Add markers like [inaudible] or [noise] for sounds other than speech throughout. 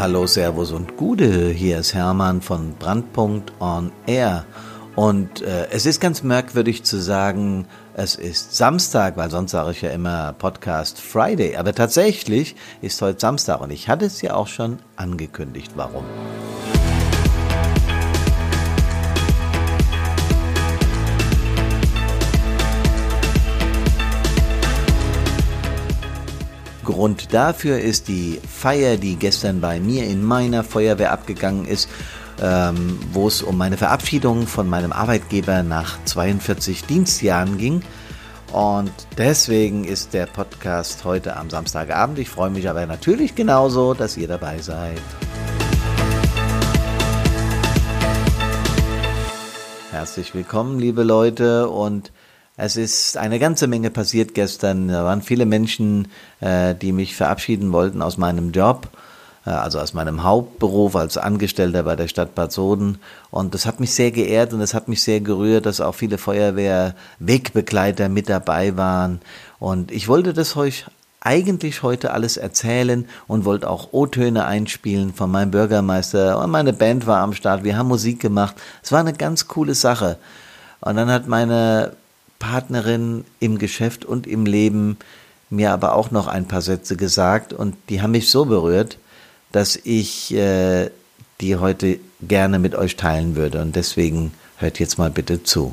hallo, Servus und Gude. Hier ist Hermann von Brandpunkt on Air. Und äh, es ist ganz merkwürdig zu sagen, es ist Samstag, weil sonst sage ich ja immer Podcast Friday. Aber tatsächlich ist heute Samstag und ich hatte es ja auch schon angekündigt. Warum? Grund dafür ist die Feier, die gestern bei mir in meiner Feuerwehr abgegangen ist, ähm, wo es um meine Verabschiedung von meinem Arbeitgeber nach 42 Dienstjahren ging. Und deswegen ist der Podcast heute am Samstagabend. Ich freue mich aber natürlich genauso, dass ihr dabei seid. Herzlich willkommen, liebe Leute, und es ist eine ganze Menge passiert gestern. Da waren viele Menschen, äh, die mich verabschieden wollten aus meinem Job, äh, also aus meinem Hauptberuf als Angestellter bei der Stadt Bad Soden. Und das hat mich sehr geehrt und es hat mich sehr gerührt, dass auch viele Feuerwehr-Wegbegleiter mit dabei waren. Und ich wollte das euch eigentlich heute alles erzählen und wollte auch O-Töne einspielen von meinem Bürgermeister. Und meine Band war am Start. Wir haben Musik gemacht. Es war eine ganz coole Sache. Und dann hat meine Partnerin im Geschäft und im Leben mir aber auch noch ein paar Sätze gesagt und die haben mich so berührt, dass ich äh, die heute gerne mit euch teilen würde und deswegen hört jetzt mal bitte zu.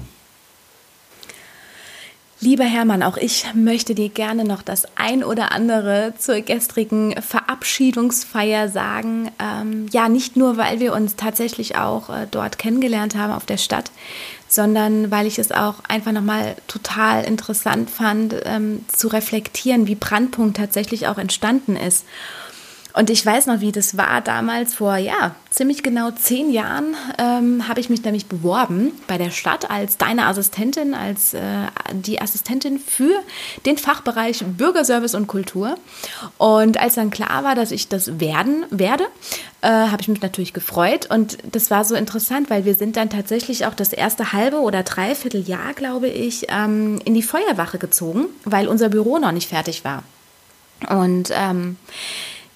Lieber Hermann, auch ich möchte dir gerne noch das ein oder andere zur gestrigen Verabschiedungsfeier sagen. Ähm, ja, nicht nur, weil wir uns tatsächlich auch äh, dort kennengelernt haben auf der Stadt, sondern weil ich es auch einfach nochmal total interessant fand, ähm, zu reflektieren, wie Brandpunkt tatsächlich auch entstanden ist. Und ich weiß noch, wie das war damals vor, ja, ziemlich genau zehn Jahren ähm, habe ich mich nämlich beworben bei der Stadt als deine Assistentin, als äh, die Assistentin für den Fachbereich Bürgerservice und Kultur. Und als dann klar war, dass ich das werden werde, äh, habe ich mich natürlich gefreut. Und das war so interessant, weil wir sind dann tatsächlich auch das erste halbe oder dreiviertel Jahr, glaube ich, ähm, in die Feuerwache gezogen, weil unser Büro noch nicht fertig war. Und ähm,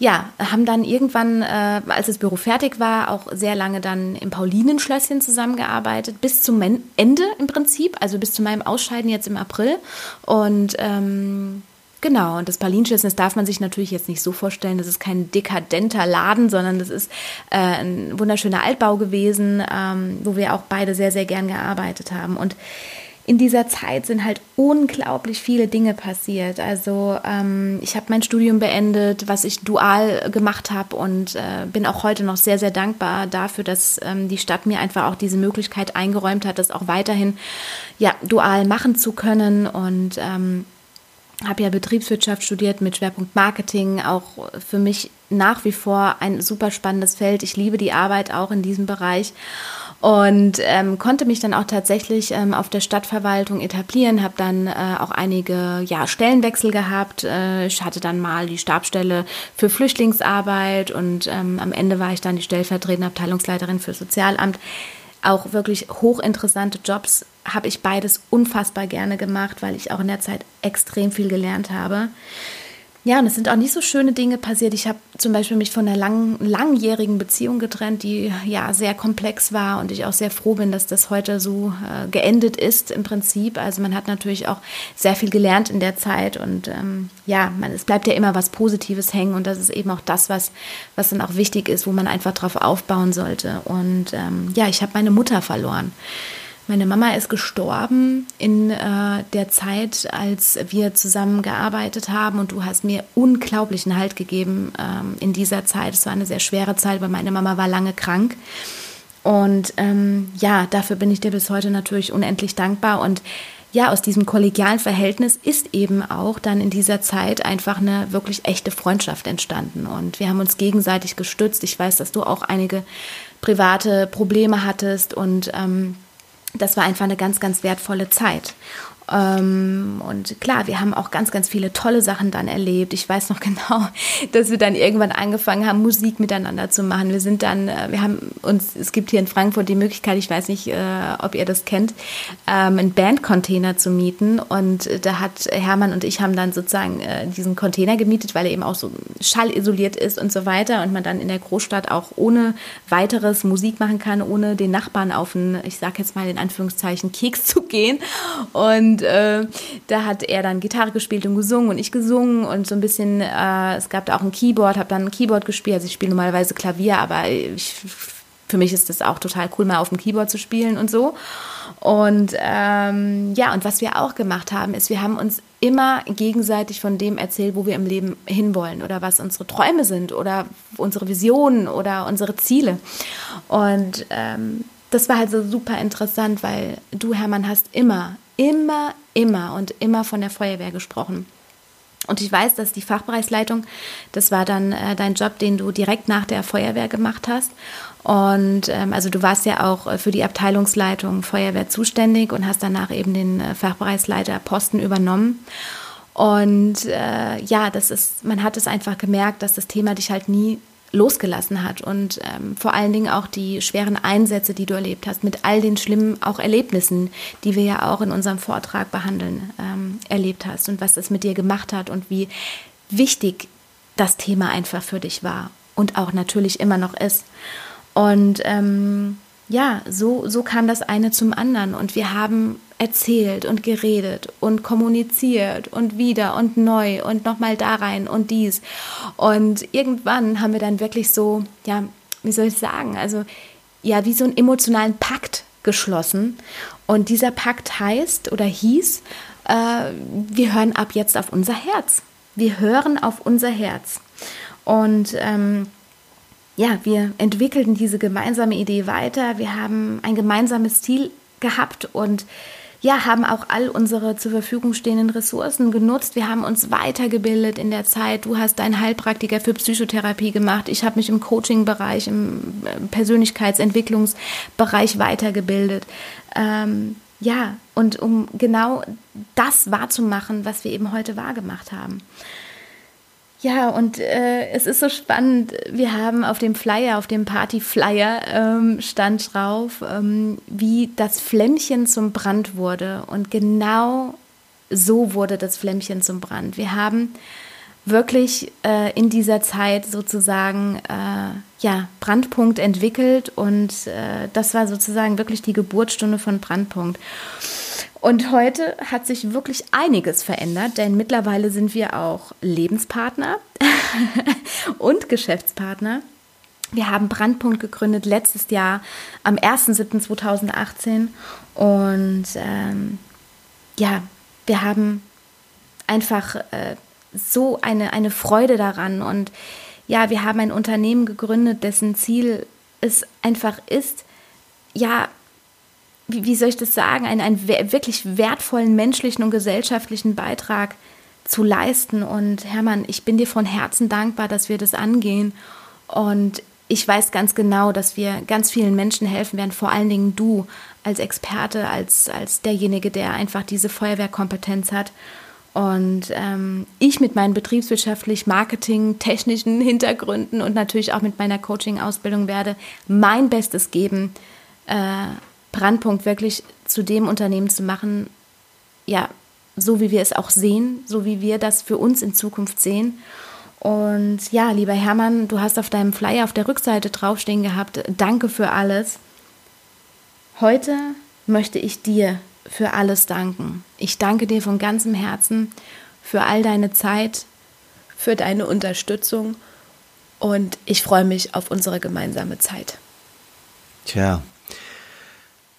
ja, haben dann irgendwann, äh, als das Büro fertig war, auch sehr lange dann im Paulinenschlösschen zusammengearbeitet, bis zum Ende im Prinzip, also bis zu meinem Ausscheiden jetzt im April. Und ähm, Genau, und das Paulinenschlösschen, das darf man sich natürlich jetzt nicht so vorstellen, das ist kein dekadenter Laden, sondern das ist äh, ein wunderschöner Altbau gewesen, ähm, wo wir auch beide sehr, sehr gern gearbeitet haben. Und in dieser Zeit sind halt unglaublich viele Dinge passiert. Also ähm, ich habe mein Studium beendet, was ich dual gemacht habe und äh, bin auch heute noch sehr, sehr dankbar dafür, dass ähm, die Stadt mir einfach auch diese Möglichkeit eingeräumt hat, das auch weiterhin ja, dual machen zu können und ähm, habe ja Betriebswirtschaft studiert mit Schwerpunkt Marketing, auch für mich nach wie vor ein super spannendes Feld. Ich liebe die Arbeit auch in diesem Bereich und ähm, konnte mich dann auch tatsächlich ähm, auf der Stadtverwaltung etablieren, habe dann äh, auch einige ja, Stellenwechsel gehabt. Äh, ich hatte dann mal die Stabstelle für Flüchtlingsarbeit und ähm, am Ende war ich dann die stellvertretende Abteilungsleiterin für Sozialamt. Auch wirklich hochinteressante Jobs habe ich beides unfassbar gerne gemacht, weil ich auch in der Zeit extrem viel gelernt habe. Ja, und es sind auch nicht so schöne Dinge passiert. Ich habe zum Beispiel mich von einer lang, langjährigen Beziehung getrennt, die ja sehr komplex war und ich auch sehr froh bin, dass das heute so äh, geendet ist im Prinzip. Also man hat natürlich auch sehr viel gelernt in der Zeit und ähm, ja, man, es bleibt ja immer was Positives hängen und das ist eben auch das, was, was dann auch wichtig ist, wo man einfach drauf aufbauen sollte. Und ähm, ja, ich habe meine Mutter verloren. Meine Mama ist gestorben in äh, der Zeit, als wir zusammen gearbeitet haben und du hast mir unglaublichen Halt gegeben ähm, in dieser Zeit. Es war eine sehr schwere Zeit, weil meine Mama war lange krank. Und ähm, ja, dafür bin ich dir bis heute natürlich unendlich dankbar. Und ja, aus diesem kollegialen Verhältnis ist eben auch dann in dieser Zeit einfach eine wirklich echte Freundschaft entstanden. Und wir haben uns gegenseitig gestützt. Ich weiß, dass du auch einige private Probleme hattest und ähm, das war einfach eine ganz, ganz wertvolle Zeit. Ähm, und klar, wir haben auch ganz, ganz viele tolle Sachen dann erlebt. Ich weiß noch [laughs] genau, dass wir dann irgendwann angefangen haben, Musik miteinander zu machen. Wir sind dann, äh, wir haben uns, es gibt hier in Frankfurt die Möglichkeit, ich weiß nicht, äh, ob ihr das kennt, ähm, einen Bandcontainer zu mieten. Und da hat Hermann und ich haben dann sozusagen äh, diesen Container gemietet, weil er eben auch so schallisoliert ist und so weiter. Und man dann in der Großstadt auch ohne weiteres Musik machen kann, ohne den Nachbarn auf einen, ich sag jetzt mal in Anführungszeichen, Keks zu gehen. Und äh, da hat er dann Gitarre gespielt und gesungen und ich gesungen und so ein bisschen, äh, es gab da auch ein Keyboard, habe dann ein Keyboard gespielt. Also ich spiele normalerweise Klavier, aber ich, für mich ist das auch total cool, mal auf dem Keyboard zu spielen und so. Und ähm, ja, und was wir auch gemacht haben, ist, wir haben uns immer gegenseitig von dem erzählt, wo wir im Leben hinwollen oder was unsere Träume sind oder unsere Visionen oder unsere Ziele. Und ähm, das war halt so super interessant, weil du, Hermann, hast immer, immer, immer und immer von der Feuerwehr gesprochen. Und ich weiß, dass die Fachbereichsleitung, das war dann äh, dein Job, den du direkt nach der Feuerwehr gemacht hast. Und ähm, also du warst ja auch äh, für die Abteilungsleitung Feuerwehr zuständig und hast danach eben den äh, Fachbereichsleiterposten übernommen. Und äh, ja, das ist, man hat es einfach gemerkt, dass das Thema dich halt nie losgelassen hat und ähm, vor allen Dingen auch die schweren Einsätze, die du erlebt hast, mit all den schlimmen auch Erlebnissen, die wir ja auch in unserem Vortrag behandeln, ähm, erlebt hast und was das mit dir gemacht hat und wie wichtig das Thema einfach für dich war und auch natürlich immer noch ist. Und ähm, ja, so, so kam das eine zum anderen und wir haben erzählt und geredet und kommuniziert und wieder und neu und nochmal da rein und dies. Und irgendwann haben wir dann wirklich so, ja, wie soll ich sagen, also ja, wie so einen emotionalen Pakt geschlossen. Und dieser Pakt heißt oder hieß, äh, wir hören ab jetzt auf unser Herz. Wir hören auf unser Herz. Und ähm, ja, wir entwickelten diese gemeinsame Idee weiter. Wir haben ein gemeinsames Ziel gehabt und ja, haben auch all unsere zur Verfügung stehenden Ressourcen genutzt. Wir haben uns weitergebildet in der Zeit. Du hast deinen Heilpraktiker für Psychotherapie gemacht. Ich habe mich im Coaching-Bereich, im äh, Persönlichkeitsentwicklungsbereich weitergebildet. Ähm, ja, und um genau das wahrzumachen, was wir eben heute wahrgemacht haben. Ja, und äh, es ist so spannend. Wir haben auf dem Flyer, auf dem Party-Flyer ähm, stand drauf, ähm, wie das Flämmchen zum Brand wurde. Und genau so wurde das Flämmchen zum Brand. Wir haben wirklich äh, in dieser Zeit sozusagen äh, ja, Brandpunkt entwickelt und äh, das war sozusagen wirklich die Geburtsstunde von Brandpunkt. Und heute hat sich wirklich einiges verändert, denn mittlerweile sind wir auch Lebenspartner [laughs] und Geschäftspartner. Wir haben Brandpunkt gegründet letztes Jahr am 1.7.2018 und ähm, ja, wir haben einfach äh, so eine, eine Freude daran und ja, wir haben ein Unternehmen gegründet, dessen Ziel es einfach ist, ja, wie, wie soll ich das sagen, einen, einen wirklich wertvollen menschlichen und gesellschaftlichen Beitrag zu leisten. Und Hermann, ich bin dir von Herzen dankbar, dass wir das angehen. Und ich weiß ganz genau, dass wir ganz vielen Menschen helfen werden, vor allen Dingen du als Experte, als, als derjenige, der einfach diese Feuerwehrkompetenz hat. Und ähm, ich mit meinen betriebswirtschaftlich, marketing, technischen Hintergründen und natürlich auch mit meiner Coaching-Ausbildung werde mein Bestes geben, äh, Brandpunkt wirklich zu dem Unternehmen zu machen, ja, so wie wir es auch sehen, so wie wir das für uns in Zukunft sehen. Und ja, lieber Hermann, du hast auf deinem Flyer auf der Rückseite draufstehen gehabt, danke für alles. Heute möchte ich dir für alles danken. Ich danke dir von ganzem Herzen für all deine Zeit, für deine Unterstützung und ich freue mich auf unsere gemeinsame Zeit. Tja,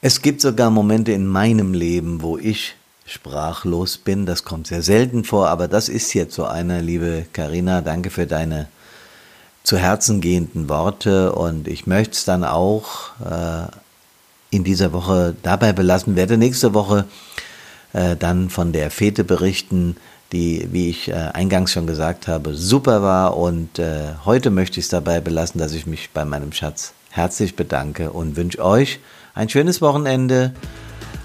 es gibt sogar Momente in meinem Leben, wo ich sprachlos bin. Das kommt sehr selten vor, aber das ist jetzt so einer, liebe Karina. Danke für deine zu Herzen gehenden Worte und ich möchte es dann auch äh, in dieser Woche dabei belassen. Werde nächste Woche äh, dann von der Fete berichten, die, wie ich äh, eingangs schon gesagt habe, super war. Und äh, heute möchte ich es dabei belassen, dass ich mich bei meinem Schatz herzlich bedanke und wünsche euch ein schönes Wochenende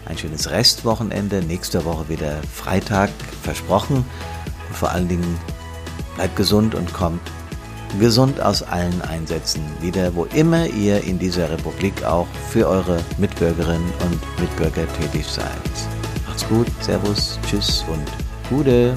ein schönes Restwochenende. Nächste Woche wieder Freitag versprochen. Und vor allen Dingen bleibt gesund und kommt gesund aus allen Einsätzen wieder, wo immer ihr in dieser Republik auch für eure Mitbürgerinnen und Mitbürger tätig seid. Macht's gut, Servus, Tschüss und Gute.